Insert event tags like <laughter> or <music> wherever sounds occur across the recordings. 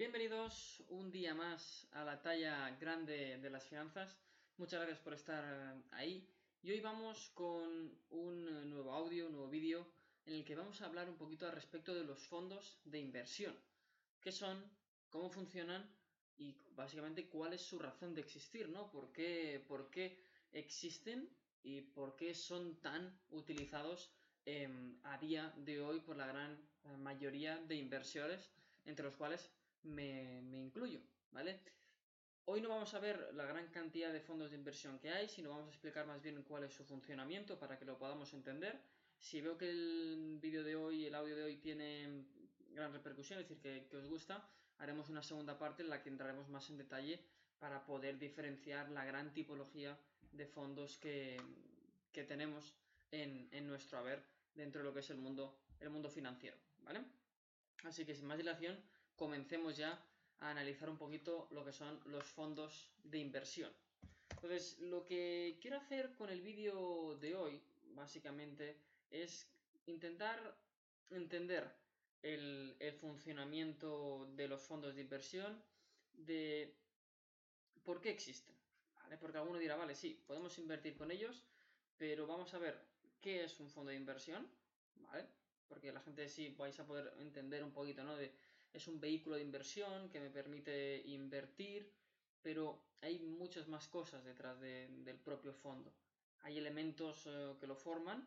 Bienvenidos un día más a la talla grande de las finanzas. Muchas gracias por estar ahí. Y hoy vamos con un nuevo audio, un nuevo vídeo, en el que vamos a hablar un poquito al respecto de los fondos de inversión. ¿Qué son? ¿Cómo funcionan? Y básicamente cuál es su razón de existir, ¿no? ¿Por qué, por qué existen y por qué son tan utilizados em, a día de hoy por la gran mayoría de inversores, entre los cuales me, incluyo, ¿vale? Hoy no vamos a ver la gran cantidad de fondos de inversión que hay, sino vamos a explicar más bien cuál es su funcionamiento para que lo podamos entender. Si veo que el vídeo de hoy, el audio de hoy tiene gran repercusión, es decir, que, os gusta, haremos una segunda parte en la que entraremos más en detalle para poder diferenciar la gran tipología de fondos que, tenemos en, en, nuestro haber dentro de lo que es el mundo, el mundo financiero, ¿vale? Así que sin más dilación, comencemos ya a analizar un poquito lo que son los fondos de inversión. Entonces, lo que quiero hacer con el vídeo de hoy, básicamente, es intentar entender el, funcionamiento de los fondos de inversión, de por qué existen. Porque alguno dirá, vale, sí, podemos invertir con ellos, pero vamos a ver qué es un fondo de inversión, ¿vale? Porque la gente sí vais a poder entender un poquito, ¿no? De es un vehículo de inversión que me permite invertir, pero hay muchas más cosas detrás del propio fondo. Hay elementos eh, que lo forman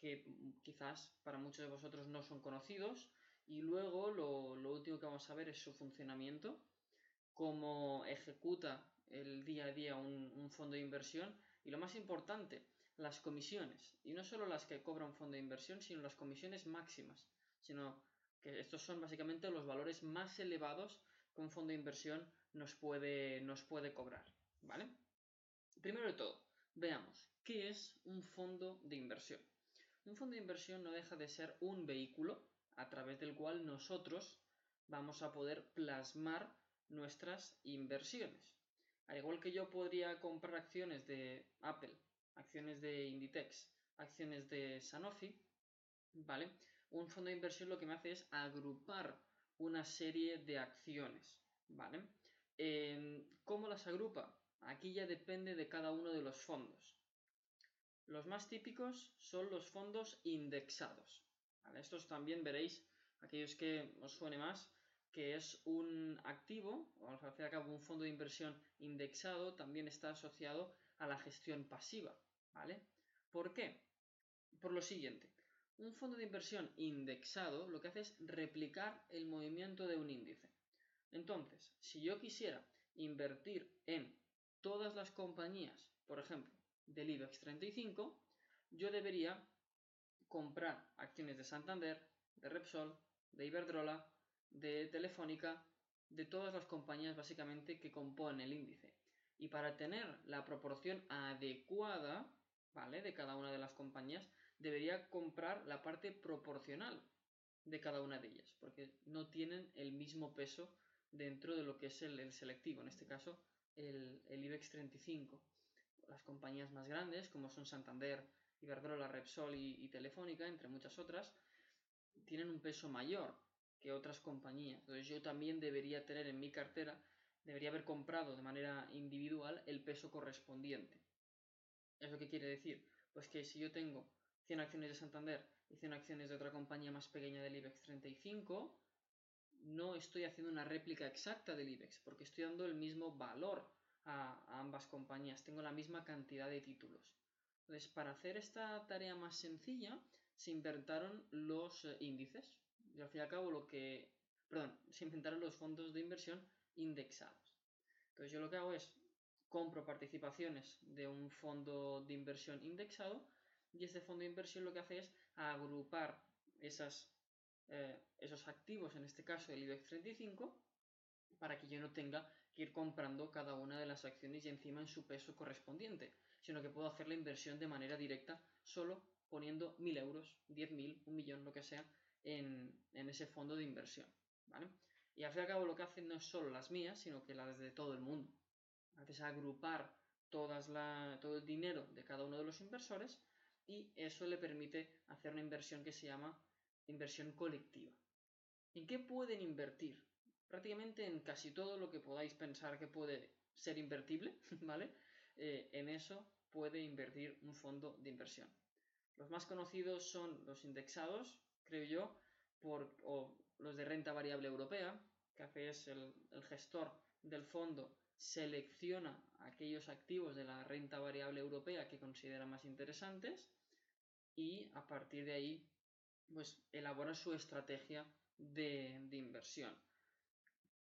que quizás para muchos de vosotros no son conocidos y luego lo, último que vamos a ver es su funcionamiento, cómo ejecuta el día a día un, un fondo de inversión y lo más importante, las comisiones. Y no solo las que cobra un fondo de inversión, sino las comisiones máximas, sino que estos son básicamente los valores más elevados que un fondo de inversión nos puede, nos puede cobrar, ¿vale? Primero de todo, veamos, ¿qué es un fondo de inversión? Un fondo de inversión no deja de ser un vehículo a través del cual nosotros vamos a poder plasmar nuestras inversiones. Al igual que yo podría comprar acciones de Apple, acciones de Inditex, acciones de Sanofi, ¿vale? Un fondo de inversión lo que me hace es agrupar una serie de acciones, ¿vale? Em, ¿Cómo las agrupa? Aquí ya depende de cada uno de los fondos. Los más típicos son los fondos indexados. Estos también veréis, aquellos que os suene más, que es un activo, o al fin y al cabo un fondo de inversión indexado, también está asociado a la gestión pasiva. ¿vale? ¿Por qué? Por lo siguiente, un fondo de inversión indexado lo que hace es replicar el movimiento de un índice. Entonces, si yo quisiera invertir en todas las compañías, por ejemplo, del IBEX 35, yo debería comprar acciones de Santander, de Repsol, de Iberdrola, de Telefónica, de todas las compañías básicamente que componen el índice. Y para tener la proporción adecuada, ¿vale? De cada una de las compañías, debería comprar la parte proporcional de cada una de ellas, porque no tienen el mismo peso dentro de lo que es el, selectivo, en este caso el, IBEX 35. Las compañías más grandes, como son Santander, Iberdrola, Repsol y, y Telefónica, entre muchas otras, tienen un peso mayor que otras compañías. Entonces yo también debería tener en mi cartera, debería haber comprado de manera individual el peso correspondiente. ¿Eso qué quiere decir? Pues que si yo tengo 100 acciones de Santander y 100 acciones de otra compañía más pequeña del IBEX 35, no estoy haciendo una réplica exacta del IBEX, porque estoy dando el mismo valor a, ambas compañías, tengo la misma cantidad de títulos. Entonces, para hacer esta tarea más sencilla, se inventaron los eh, índices. Y al fin y al cabo, lo que. Perdón, se inventaron los fondos de inversión indexados. Entonces, yo lo que hago es compro participaciones de un fondo de inversión indexado y este fondo de inversión lo que hace es agrupar eh, esos activos, en este caso el IBEX 35, para que yo no tenga que ir comprando cada una de las acciones y encima en su peso correspondiente, sino que puedo hacer la inversión de manera directa solo poniendo 1.000 euros, 10.000, un millón, lo que sea, en, en, ese fondo de inversión. ¿vale? Y al fin y al cabo lo que hacen no es solo las mías, sino que las de todo el mundo haces agrupar todas la, todo el dinero de cada uno de los inversores y eso le permite hacer una inversión que se llama inversión colectiva. ¿En qué pueden invertir prácticamente en casi todo lo que podáis pensar que puede ser invertible, <laughs> ¿vale? Eh, en eso puede invertir un fondo de inversión. Los más conocidos son los indexados, creo yo, por, o los de renta variable europea, que es el gestor del fondo selecciona aquellos activos de la renta variable europea que considera más interesantes y a partir de ahí pues elabora su estrategia de, de inversión.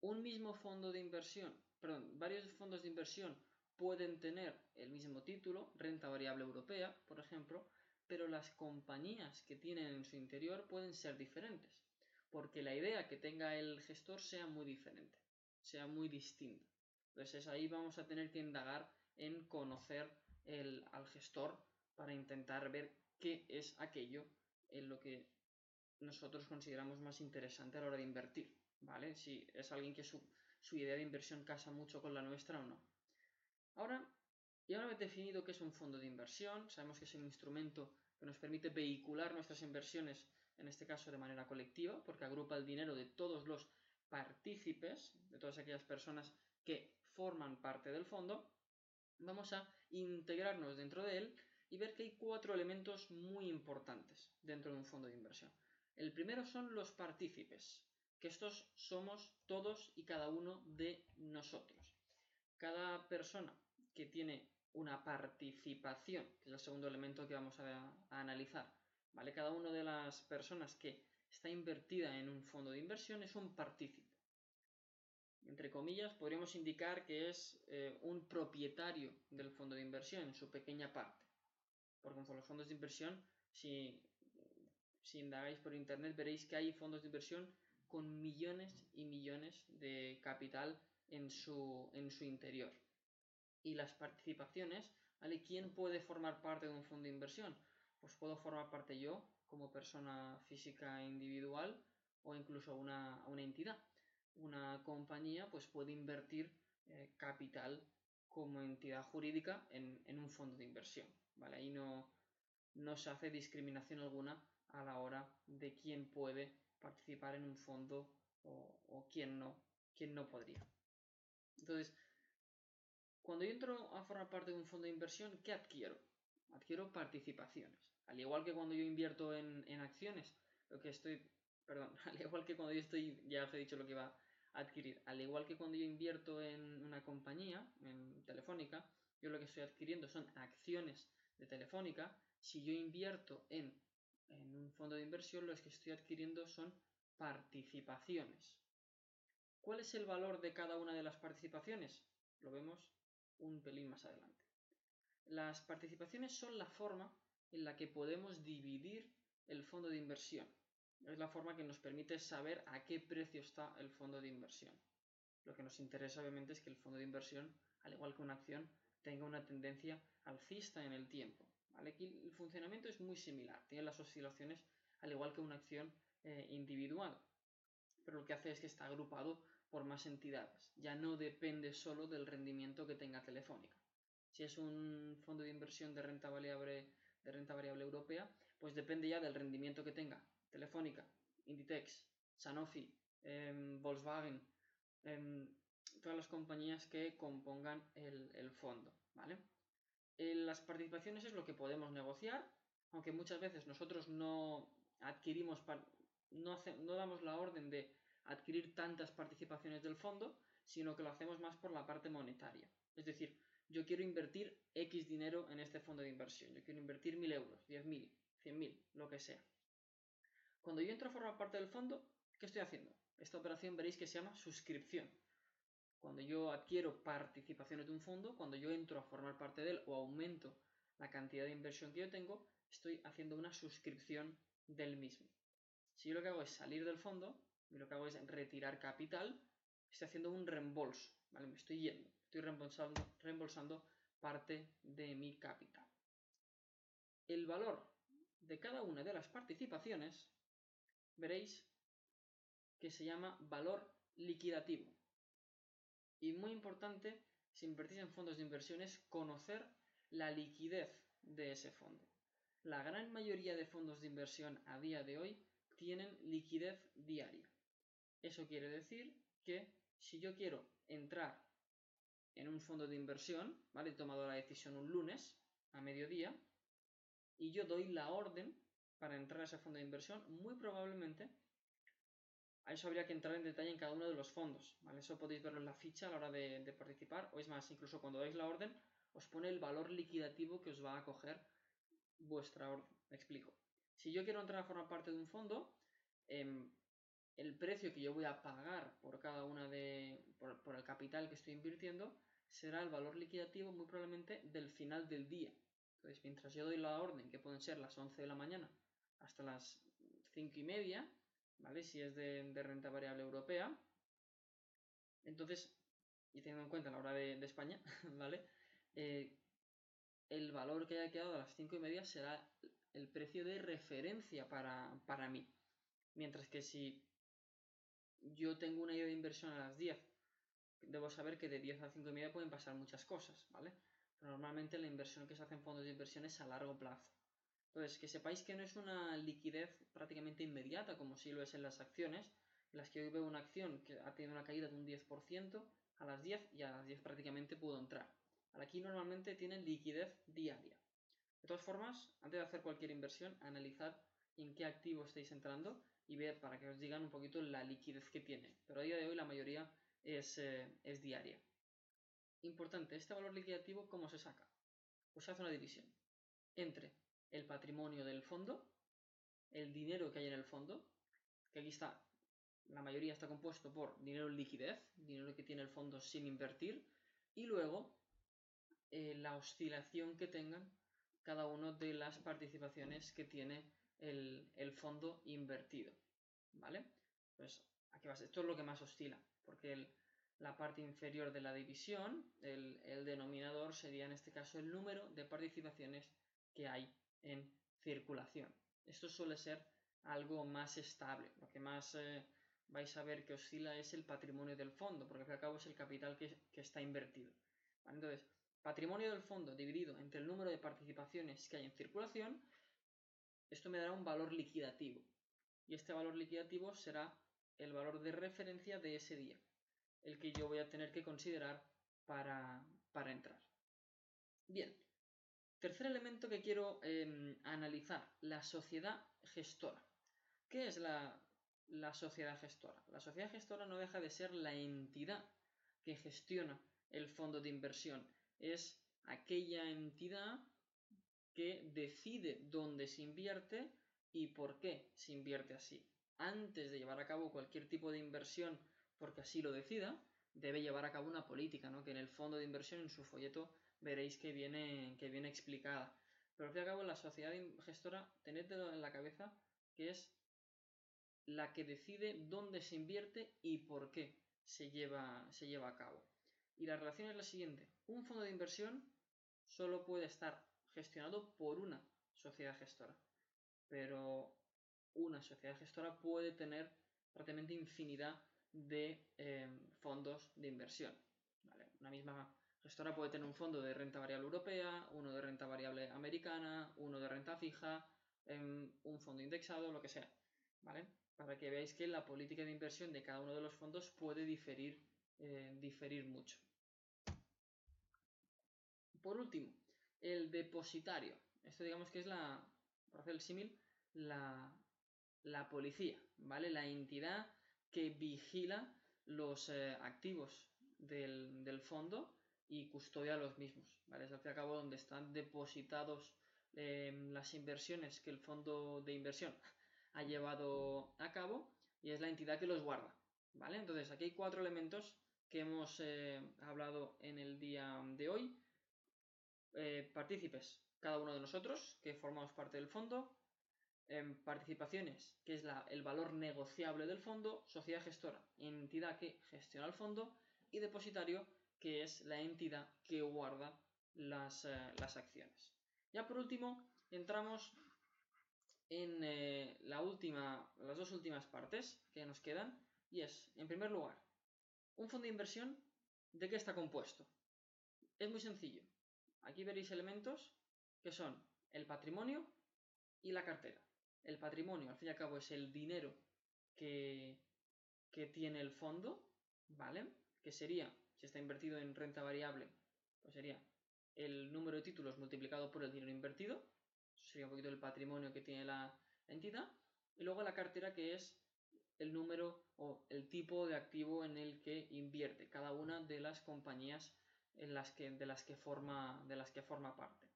Un mismo fondo de inversión, perdón, varios fondos de inversión pueden tener el mismo título, renta variable europea, por ejemplo, pero las compañías que tienen en su interior pueden ser diferentes, porque la idea que tenga el gestor sea muy diferente, sea muy distinta. Entonces ahí vamos a tener que indagar en conocer al gestor para intentar ver qué es aquello en lo que nosotros consideramos más interesante a la hora de invertir, ¿vale? Si es alguien que su, su idea de inversión casa mucho con la nuestra o no. Ahora, ya una vez definido qué es un fondo de inversión, sabemos que es un instrumento que nos permite vehicular nuestras inversiones, en este caso de manera colectiva, porque agrupa el dinero de todos los partícipes, de todas aquellas personas que forman parte del fondo, vamos a integrarnos dentro de él y ver que hay cuatro elementos muy importantes dentro de un fondo de inversión. El primero son los partícipes, que estos somos todos y cada uno de nosotros. Cada persona que tiene una participación, que es el segundo elemento que vamos a, a analizar, ¿vale? Cada una de las personas que está invertida en un fondo de inversión es un partícipe. Entre comillas, podríamos indicar que es eh, un propietario del fondo de inversión en su pequeña parte. Porque con los fondos de inversión, si, si indagáis por internet, veréis que hay fondos de inversión con millones y millones de capital en su, en su interior y las participaciones, ¿vale? ¿Quién puede formar parte de un fondo de inversión? Pues puedo formar parte yo como persona física individual o incluso una, una entidad. Una compañía pues puede invertir eh, capital como entidad jurídica en, en, un fondo de inversión. ¿vale? Ahí no, no se hace discriminación alguna a la hora de quién puede participar en un fondo o, quién no, quién no podría. Entonces, cuando yo entro a formar parte de un fondo de inversión, ¿qué adquiero? Adquiero participaciones. Al igual que cuando yo invierto en, en acciones, lo que estoy, perdón, <laughs> al igual que cuando yo estoy, ya os he dicho lo que va a adquirir, al igual que cuando yo invierto en una compañía, en Telefónica, yo lo que estoy adquiriendo son acciones de Telefónica. Si yo invierto en, en un fondo de inversión, lo que estoy adquiriendo son participaciones. ¿Cuál es el valor de cada una de las participaciones? Lo vemos un pelín más adelante. Las participaciones son la forma en la que podemos dividir el fondo de inversión. Es la forma que nos permite saber a qué precio está el fondo de inversión. Lo que nos interesa obviamente es que el fondo de inversión, al igual que una acción, tenga una tendencia alcista en el tiempo. ¿vale? Aquí el funcionamiento es muy similar, tiene las oscilaciones al igual que una acción eh, individual, pero lo que hace es que está agrupado por más entidades. Ya no depende solo del rendimiento que tenga Telefónica. Si es un fondo de inversión de renta variable, de renta variable europea, pues depende ya del rendimiento que tenga Telefónica, Inditex, Sanofi, eh, Volkswagen, eh, todas las compañías que compongan el, fondo. Eh, las participaciones es lo que podemos negociar, aunque muchas veces nosotros no adquirimos, no, hace, no damos la orden de adquirir tantas participaciones del fondo, sino que lo hacemos más por la parte monetaria. Es decir, yo quiero invertir X dinero en este fondo de inversión. Yo quiero invertir 1.000 euros, 10.000, 100.000, lo que sea. Cuando yo entro a formar parte del fondo, ¿qué estoy haciendo? Esta operación veréis que se llama suscripción. Cuando yo adquiero participaciones de un fondo, cuando yo entro a formar parte de él o aumento la cantidad de inversión que yo tengo, estoy haciendo una suscripción del mismo. Si yo lo que hago es salir del fondo, y lo que hago es retirar capital, estoy haciendo un reembolso, ¿vale? Me estoy yendo, estoy reembolsando, reembolsando parte de mi capital. El valor de cada una de las participaciones, veréis que se llama valor liquidativo. Y muy importante, si invertís en fondos de inversión, es conocer la liquidez de ese fondo. La gran mayoría de fondos de inversión a día de hoy tienen liquidez diaria. Eso quiere decir que si yo quiero entrar en un fondo de inversión, ¿vale? He tomado la decisión un lunes a mediodía y yo doy la orden para entrar a ese fondo de inversión, muy probablemente a eso habría que entrar en detalle en cada uno de los fondos. Eso podéis verlo en la ficha a la hora de, participar, o es más, incluso cuando dais la orden, os pone el valor liquidativo que os va a coger vuestra orden. Me explico. Si yo quiero entrar a formar parte de un fondo, em, el precio que yo voy a pagar por cada una de. Por, el capital que estoy invirtiendo será el valor liquidativo muy probablemente del final del día. Entonces, mientras yo doy la orden, que pueden ser las 11 de la mañana hasta las 5 y media, ¿vale? Si es de, renta variable europea. Entonces, y teniendo en cuenta la hora de, España, <laughs> ¿vale? Eh, el valor que haya quedado a las 5 y media será el precio de referencia para, para mí. Mientras que si yo tengo una idea de inversión a las 10, debo saber que de 10 a 5 y media pueden pasar muchas cosas, ¿vale? normalmente la inversión que se hace en fondos de inversión es a largo plazo. Entonces, que sepáis que no es una liquidez prácticamente inmediata, como si lo es en las acciones, en las que hoy veo una acción que ha tenido una caída de un 10% a las 10 y a las 10 prácticamente puedo entrar. Aquí normalmente tienen liquidez diaria. De todas formas, antes de hacer cualquier inversión, analizad en qué activo estáis entrando y ver para que os digan un poquito la liquidez que tiene. Pero a día de hoy la mayoría es, eh, es diaria. Importante, este valor liquidativo, ¿cómo se saca? Pues se hace una división entre el patrimonio del fondo, el dinero que hay en el fondo, que aquí está, la mayoría está compuesto por dinero en liquidez, dinero que tiene el fondo sin invertir, y luego eh, la oscilación que tengan cada una de las participaciones que tiene el, fondo invertido. ¿Vale? Pues aquí va, esto es lo que más oscila, porque el, la parte inferior de la división, el, denominador sería en este caso el número de participaciones que hay en circulación. Esto suele ser algo más estable. Lo que más eh, vais a ver que oscila es el patrimonio del fondo, porque al cabo es el capital que, está invertido. Entonces, patrimonio del fondo dividido entre el número de participaciones que hay en circulación, esto me dará un valor liquidativo. Y este valor liquidativo será el valor de referencia de ese día el que yo voy a tener que considerar para, entrar. Bien, tercer elemento que quiero em, analizar, la sociedad gestora. ¿Qué es la, la sociedad gestora? La sociedad gestora no deja de ser la entidad que gestiona el fondo de inversión. Es aquella entidad que decide dónde se invierte y por qué se invierte así. Antes de llevar a cabo cualquier tipo de inversión porque así lo decida, debe llevar a cabo una política, ¿no? Que en el fondo de inversión, en su folleto, veréis que viene, que viene explicada. Pero al fin y al cabo, la sociedad gestora, tened en la cabeza que es la que decide dónde se invierte y por qué se lleva, se lleva a cabo. Y la relación es la siguiente. Un fondo de inversión solo puede estar gestionado por una sociedad gestora. Pero una sociedad gestora puede tener prácticamente infinidad de em, fondos de inversión. Una misma gestora puede tener un fondo de renta variable europea, uno de renta variable americana, uno de renta fija, em, un fondo indexado, lo que sea. ¿vale? Para que veáis que la política de inversión de cada uno de los fondos puede diferir, eh, diferir mucho. Por último, el depositario. Esto digamos que es la, para hacer símil, la, la policía, ¿vale? La entidad que vigila los eh, activos del, fondo y custodia los mismos. ¿vale? Es al fin y cabo donde están depositados em, las inversiones que el fondo de inversión <laughs> ha llevado a cabo y es la entidad que los guarda. ¿vale? Entonces aquí hay cuatro elementos que hemos eh, hablado en el día de hoy. Eh, partícipes, cada uno de nosotros que formamos parte del fondo, participaciones, que es el valor negociable del fondo, sociedad gestora, entidad que gestiona el fondo, y depositario, que es la entidad que guarda las, eh, acciones. Ya por último, entramos en eh, la última, las dos últimas partes que nos quedan, y es, en primer lugar, un fondo de inversión, ¿de qué está compuesto? Es muy sencillo. Aquí veréis elementos que son el patrimonio y la cartera. El patrimonio, al fin y al cabo, es el dinero que, tiene el fondo, ¿vale? Que sería, si está invertido en renta variable, pues sería el número de títulos multiplicado por el dinero invertido. Eso sería un poquito el patrimonio que tiene la entidad. Y luego la cartera que es el número o el tipo de activo en el que invierte cada una de las compañías en las que, de, las que forma, de las que forma parte.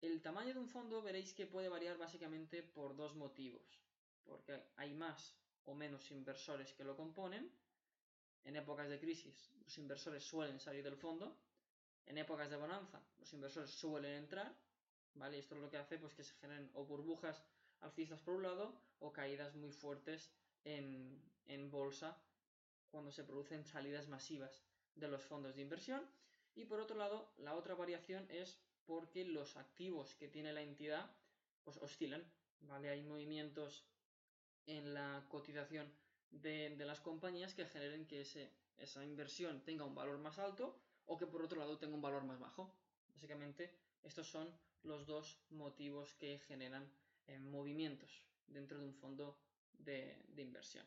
El tamaño de un fondo veréis que puede variar básicamente por dos motivos. Porque hay más o menos inversores que lo componen. En épocas de crisis los inversores suelen salir del fondo. En épocas de bonanza los inversores suelen entrar. ¿vale? Esto es lo que hace pues, que se generen o burbujas alcistas por un lado o caídas muy fuertes en, en bolsa cuando se producen salidas masivas de los fondos de inversión. Y por otro lado, la otra variación es porque los activos que tiene la entidad pues oscilan, ¿vale? Hay movimientos en la cotización de, las compañías que generen que ese, esa inversión tenga un valor más alto o que por otro lado tenga un valor más bajo. Básicamente, estos son los dos motivos que generan eh, movimientos dentro de un fondo de, inversión.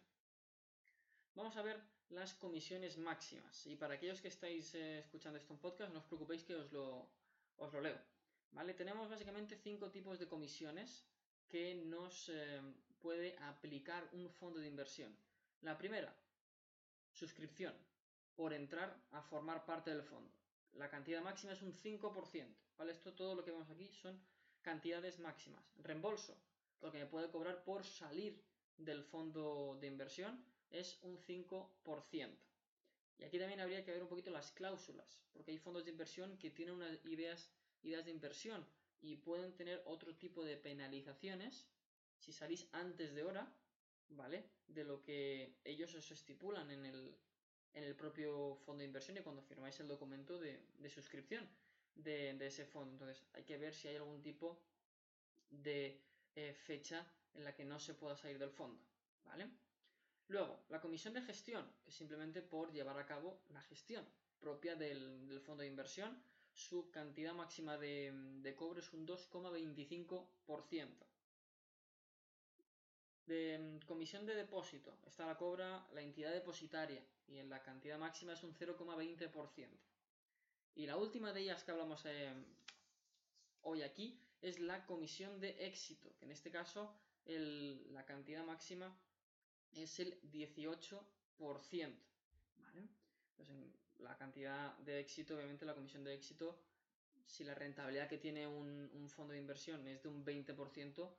Vamos a ver las comisiones máximas. Y para aquellos que estáis eh, escuchando esto en podcast, no os preocupéis que os lo, os lo leo. ¿Vale? Tenemos básicamente cinco tipos de comisiones que nos eh, puede aplicar un fondo de inversión. La primera, suscripción, por entrar a formar parte del fondo. La cantidad máxima es un 5%. ¿vale? Esto todo lo que vemos aquí son cantidades máximas. Reembolso, lo que me puede cobrar por salir del fondo de inversión es un 5%. Y aquí también habría que ver un poquito las cláusulas, porque hay fondos de inversión que tienen unas ideas, ideas de inversión y pueden tener otro tipo de penalizaciones si salís antes de hora, ¿vale? De lo que ellos os estipulan en el, en el propio fondo de inversión y cuando firmáis el documento de, suscripción de, ese fondo. Entonces hay que ver si hay algún tipo de eh, fecha en la que no se pueda salir del fondo, ¿vale? Luego, la comisión de gestión, es simplemente por llevar a cabo la gestión propia del, fondo de inversión, su cantidad máxima de, de cobre es un 2,25%. De mm, comisión de depósito, esta la cobra la entidad depositaria y en la cantidad máxima es un 0,20%. Y la última de ellas que hablamos eh, hoy aquí es la comisión de éxito, que en este caso la cantidad máxima es el 18%. ¿vale? Entonces, la cantidad de éxito, obviamente la comisión de éxito, si la rentabilidad que tiene un, fondo de inversión es de un 20%,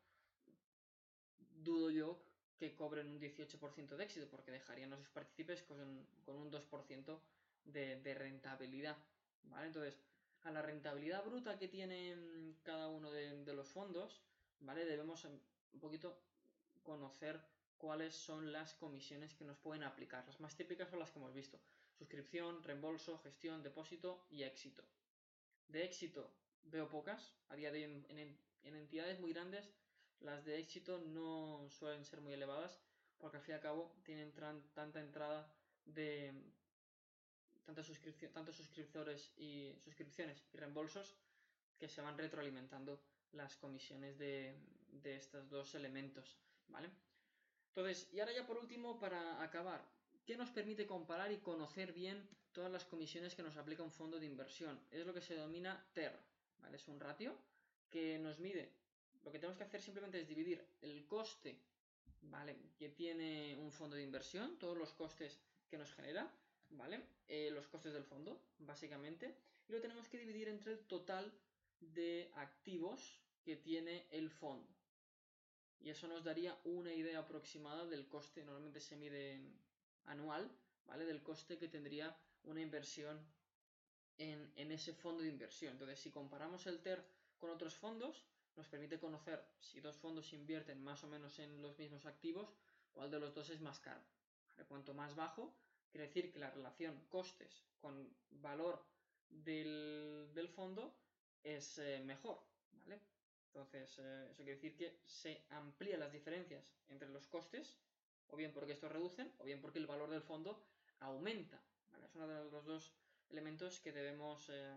dudo yo que cobren un 18% de éxito, porque dejarían a sus partícipes con, un 2% de, rentabilidad. ¿vale? Entonces, a la rentabilidad bruta que tienen cada uno de, los fondos, ¿vale? Debemos un poquito conocer cuáles son las comisiones que nos pueden aplicar. Las más típicas son las que hemos visto. Suscripción, reembolso, gestión, depósito y éxito. De éxito veo pocas. A día de en, en, entidades muy grandes las de éxito no suelen ser muy elevadas porque al fin y al cabo tienen tanta entrada de tantos, tantos suscriptores y suscripciones y reembolsos que se van retroalimentando las comisiones de, estos dos elementos, ¿vale? Entonces, y ahora ya por último, para acabar, ¿qué nos permite comparar y conocer bien todas las comisiones que nos aplica un fondo de inversión? Es lo que se denomina TER, ¿vale? Es un ratio que nos mide. Lo que tenemos que hacer simplemente es dividir el coste, ¿vale? Que tiene un fondo de inversión, todos los costes que nos genera, ¿vale? Eh, los costes del fondo, básicamente, y lo tenemos que dividir entre el total de activos que tiene el fondo. Y eso nos daría una idea aproximada del coste, normalmente se mide anual, ¿vale? Del coste que tendría una inversión en, ese fondo de inversión. Entonces, si comparamos el TER con otros fondos, nos permite conocer si dos fondos invierten más o menos en los mismos activos, cuál de los dos es más caro. Cuanto más bajo, quiere decir que la relación costes con valor del, fondo es eh, mejor, ¿vale? Entonces, eh, eso quiere decir que se amplían las diferencias entre los costes, o bien porque estos reducen, o bien porque el valor del fondo aumenta. Es uno de los dos elementos que debemos, eh,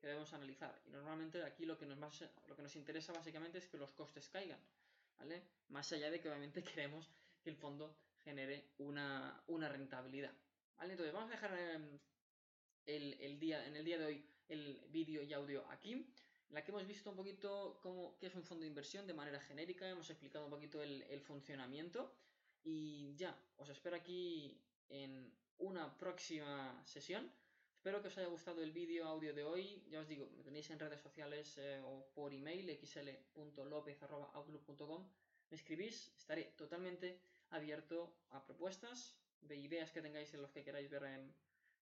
que debemos analizar. Y normalmente aquí lo que, nos lo que nos interesa básicamente es que los costes caigan, ¿vale? Más allá de que obviamente <laughs> queremos que el fondo genere una, una rentabilidad, ¿Vale? Entonces vamos a dejar em, el, día, en el día de hoy el vídeo y audio aquí, en la que hemos visto un poquito cómo, qué es un fondo de inversión de manera genérica, hemos explicado un poquito el, el funcionamiento y ya, os espero aquí en una próxima sesión. Espero que os haya gustado el vídeo audio de hoy. Ya os digo, me tenéis en redes sociales eh, o por email xl.lopez.outlook.com. Me escribís, estaré totalmente abierto a propuestas de ideas que tengáis en los que queráis ver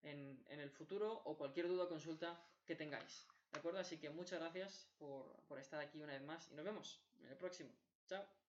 en, el futuro o cualquier duda o consulta que tengáis. ¿De acuerdo? Así que muchas gracias por estar aquí una vez más y nos vemos en el próximo. Chao.